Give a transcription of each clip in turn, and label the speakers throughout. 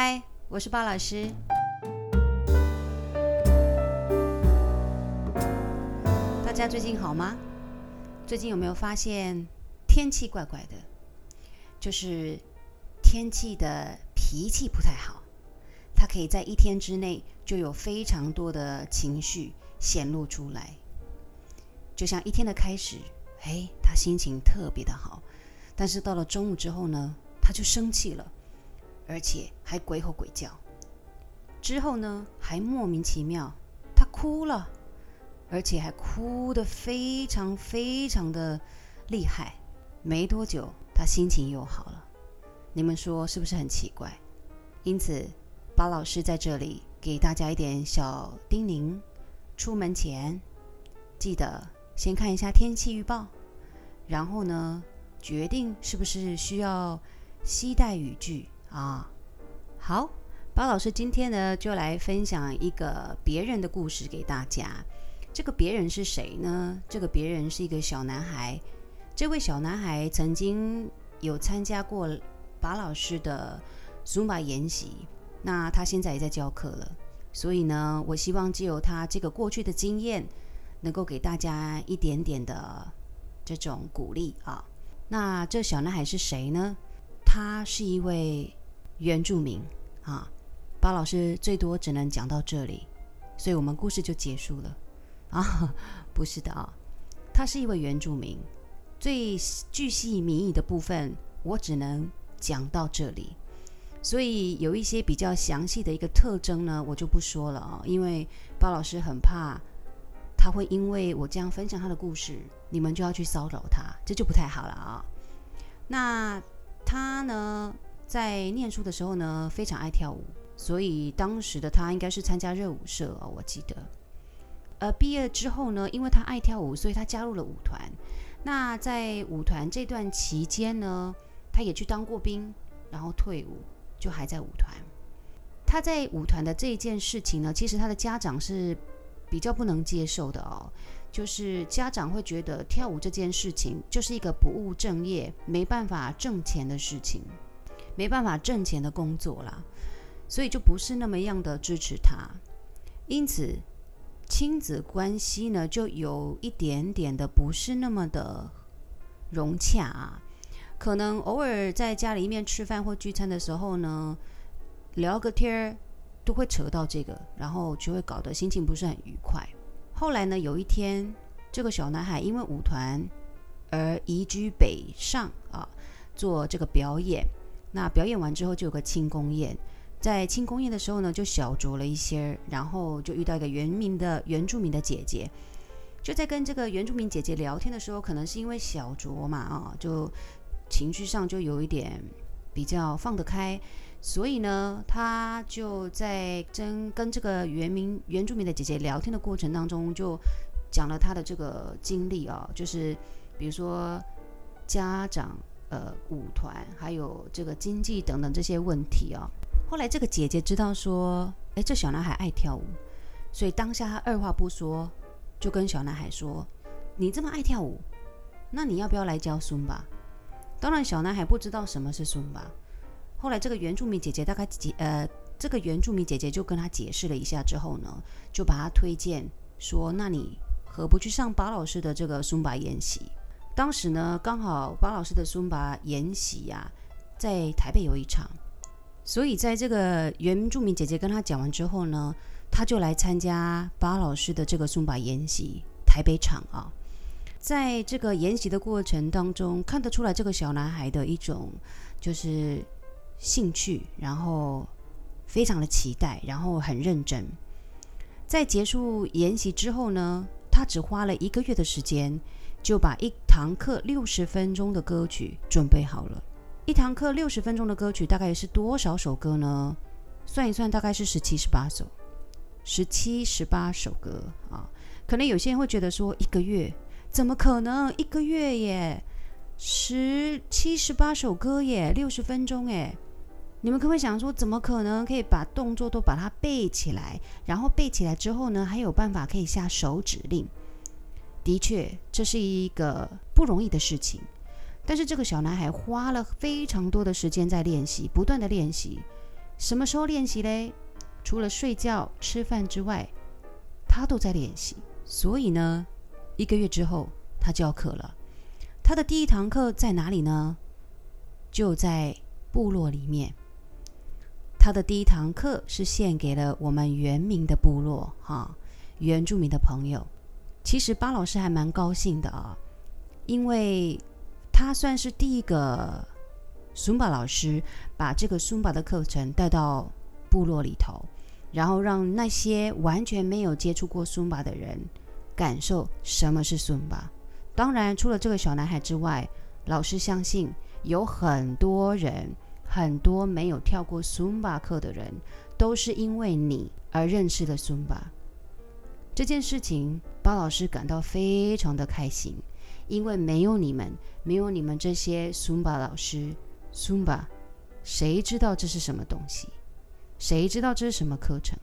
Speaker 1: 嗨，我是鲍老师。大家最近好吗？最近有没有发现天气怪怪的？就是天气的脾气不太好，它可以在一天之内就有非常多的情绪显露出来。就像一天的开始，哎，他心情特别的好，但是到了中午之后呢，他就生气了，而且还鬼吼鬼叫。之后呢，还莫名其妙，他哭了。而且还哭得非常非常的厉害，没多久他心情又好了。你们说是不是很奇怪？因此，巴老师在这里给大家一点小叮咛：出门前记得先看一下天气预报，然后呢，决定是不是需要携带雨具啊。好，巴老师今天呢就来分享一个别人的故事给大家。这个别人是谁呢？这个别人是一个小男孩。这位小男孩曾经有参加过巴老师的 Zumba 研习，那他现在也在教课了。所以呢，我希望借由他这个过去的经验，能够给大家一点点的这种鼓励啊。那这小男孩是谁呢？他是一位原住民啊。巴老师最多只能讲到这里，所以我们故事就结束了。啊，不是的啊，他是一位原住民。最巨细靡遗的部分，我只能讲到这里。所以有一些比较详细的一个特征呢，我就不说了啊，因为巴老师很怕他会因为我这样分享他的故事，你们就要去骚扰他，这就不太好了啊。那他呢，在念书的时候呢，非常爱跳舞，所以当时的他应该是参加热舞社哦，我记得。呃，毕业之后呢，因为他爱跳舞，所以他加入了舞团。那在舞团这段期间呢，他也去当过兵，然后退伍，就还在舞团。他在舞团的这一件事情呢，其实他的家长是比较不能接受的哦，就是家长会觉得跳舞这件事情就是一个不务正业、没办法挣钱的事情，没办法挣钱的工作啦，所以就不是那么样的支持他。因此。亲子关系呢，就有一点点的不是那么的融洽啊。可能偶尔在家里面吃饭或聚餐的时候呢，聊个天儿都会扯到这个，然后就会搞得心情不是很愉快。后来呢，有一天，这个小男孩因为舞团而移居北上啊，做这个表演。那表演完之后，就有个庆功宴。在庆功宴的时候呢，就小酌了一些，然后就遇到一个原民的原住民的姐姐，就在跟这个原住民姐姐聊天的时候，可能是因为小酌嘛，啊，就情绪上就有一点比较放得开，所以呢，他就在跟跟这个原民原住民的姐姐聊天的过程当中，就讲了他的这个经历啊，就是比如说家长、呃舞团，还有这个经济等等这些问题啊。后来这个姐姐知道说，哎，这小男孩爱跳舞，所以当下她二话不说，就跟小男孩说：“你这么爱跳舞，那你要不要来教孙巴？”当然，小男孩不知道什么是孙巴。后来这个原住民姐姐大概解呃，这个原住民姐姐就跟他解释了一下之后呢，就把他推荐说：“那你何不去上巴老师的这个孙巴演习？”当时呢，刚好巴老师的孙巴研习呀，在台北有一场。所以，在这个原住民姐姐跟他讲完之后呢，他就来参加巴老师的这个松巴研习台北场啊。在这个研习的过程当中，看得出来这个小男孩的一种就是兴趣，然后非常的期待，然后很认真。在结束研习之后呢，他只花了一个月的时间，就把一堂课六十分钟的歌曲准备好了。一堂课六十分钟的歌曲大概是多少首歌呢？算一算，大概是十七、十八首，十七、十八首歌啊。可能有些人会觉得说，一个月怎么可能？一个月耶，十七、十八首歌耶，六十分钟耶。你们可不可以想说，怎么可能可以把动作都把它背起来？然后背起来之后呢，还有办法可以下手指令？的确，这是一个不容易的事情。但是这个小男孩花了非常多的时间在练习，不断的练习，什么时候练习嘞？除了睡觉、吃饭之外，他都在练习。所以呢，一个月之后他就要课了。他的第一堂课在哪里呢？就在部落里面。他的第一堂课是献给了我们原民的部落，哈，原住民的朋友。其实巴老师还蛮高兴的啊，因为他算是第一个苏巴老师，把这个苏巴的课程带到部落里头，然后让那些完全没有接触过苏巴的人感受什么是苏巴。当然，除了这个小男孩之外，老师相信有很多人，很多没有跳过苏巴课的人，都是因为你而认识了苏巴。这件事情，巴老师感到非常的开心，因为没有你们，没有你们这些苏巴老师，苏巴，谁知道这是什么东西？谁知道这是什么课程？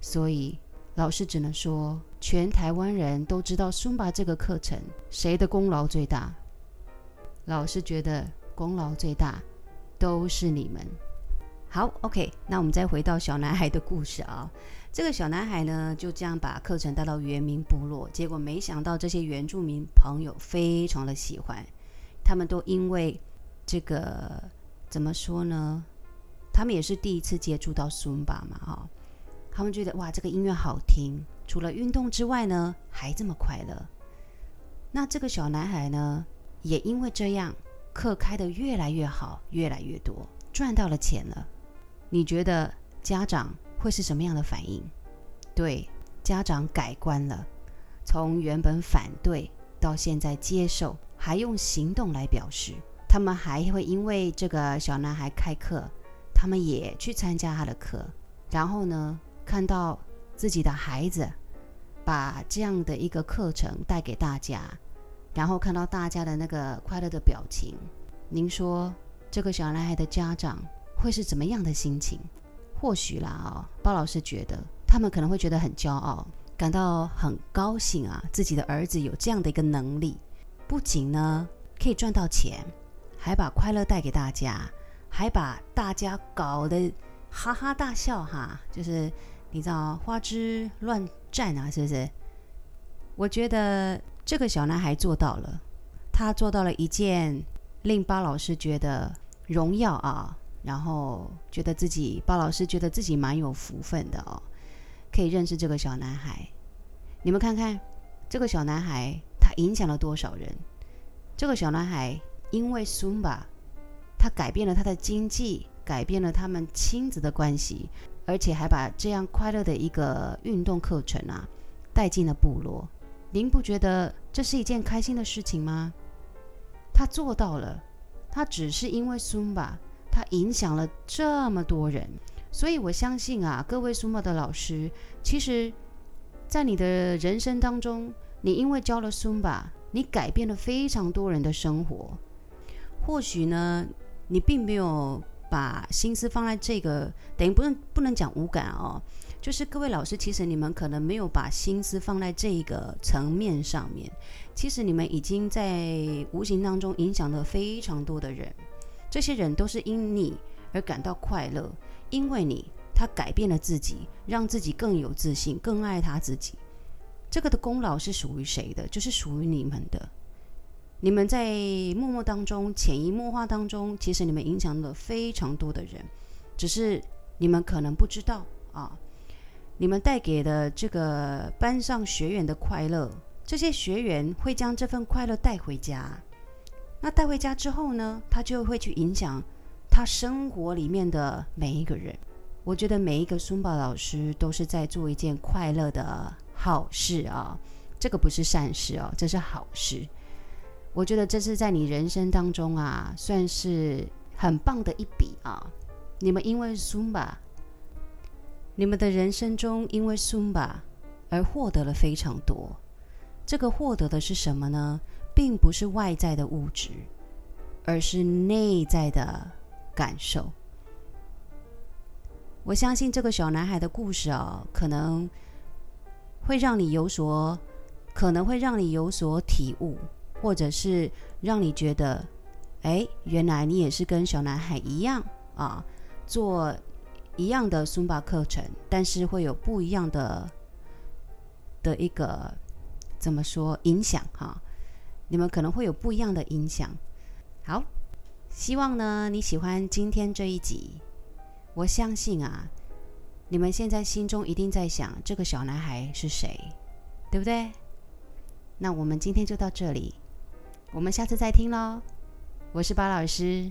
Speaker 1: 所以老师只能说，全台湾人都知道苏巴这个课程，谁的功劳最大？老师觉得功劳最大都是你们。好，OK，那我们再回到小男孩的故事啊。这个小男孩呢，就这样把课程带到原民部落，结果没想到这些原住民朋友非常的喜欢，他们都因为这个怎么说呢？他们也是第一次接触到苏巴嘛，哈，他们觉得哇，这个音乐好听，除了运动之外呢，还这么快乐。那这个小男孩呢，也因为这样，课开得越来越好，越来越多，赚到了钱了。你觉得家长？会是什么样的反应？对，家长改观了，从原本反对到现在接受，还用行动来表示。他们还会因为这个小男孩开课，他们也去参加他的课，然后呢，看到自己的孩子把这样的一个课程带给大家，然后看到大家的那个快乐的表情，您说这个小男孩的家长会是怎么样的心情？或许啦啊，巴老师觉得他们可能会觉得很骄傲，感到很高兴啊，自己的儿子有这样的一个能力，不仅呢可以赚到钱，还把快乐带给大家，还把大家搞得哈哈大笑哈，就是你知道花枝乱颤啊，是不是？我觉得这个小男孩做到了，他做到了一件令巴老师觉得荣耀啊。然后觉得自己，鲍老师觉得自己蛮有福分的哦，可以认识这个小男孩。你们看看，这个小男孩他影响了多少人？这个小男孩因为 Zumba，他改变了他的经济，改变了他们亲子的关系，而且还把这样快乐的一个运动课程啊带进了部落。您不觉得这是一件开心的事情吗？他做到了，他只是因为 Zumba。他影响了这么多人，所以我相信啊，各位苏巴的老师，其实，在你的人生当中，你因为教了苏巴，你改变了非常多人的生活。或许呢，你并没有把心思放在这个，等于不能不能讲无感哦，就是各位老师，其实你们可能没有把心思放在这个层面上面，其实你们已经在无形当中影响了非常多的人。这些人都是因你而感到快乐，因为你，他改变了自己，让自己更有自信，更爱他自己。这个的功劳是属于谁的？就是属于你们的。你们在默默当中、潜移默化当中，其实你们影响了非常多的人，只是你们可能不知道啊。你们带给的这个班上学员的快乐，这些学员会将这份快乐带回家。那带回家之后呢，他就会去影响他生活里面的每一个人。我觉得每一个苏巴老师都是在做一件快乐的好事啊，这个不是善事哦，这是好事。我觉得这是在你人生当中啊，算是很棒的一笔啊。你们因为苏巴，你们的人生中因为苏巴而获得了非常多。这个获得的是什么呢？并不是外在的物质，而是内在的感受。我相信这个小男孩的故事啊，可能会让你有所，可能会让你有所体悟，或者是让你觉得，哎，原来你也是跟小男孩一样啊，做一样的 Zumba 课程，但是会有不一样的的一个怎么说影响哈？你们可能会有不一样的影响。好，希望呢你喜欢今天这一集。我相信啊，你们现在心中一定在想这个小男孩是谁，对不对？那我们今天就到这里，我们下次再听喽。我是巴老师。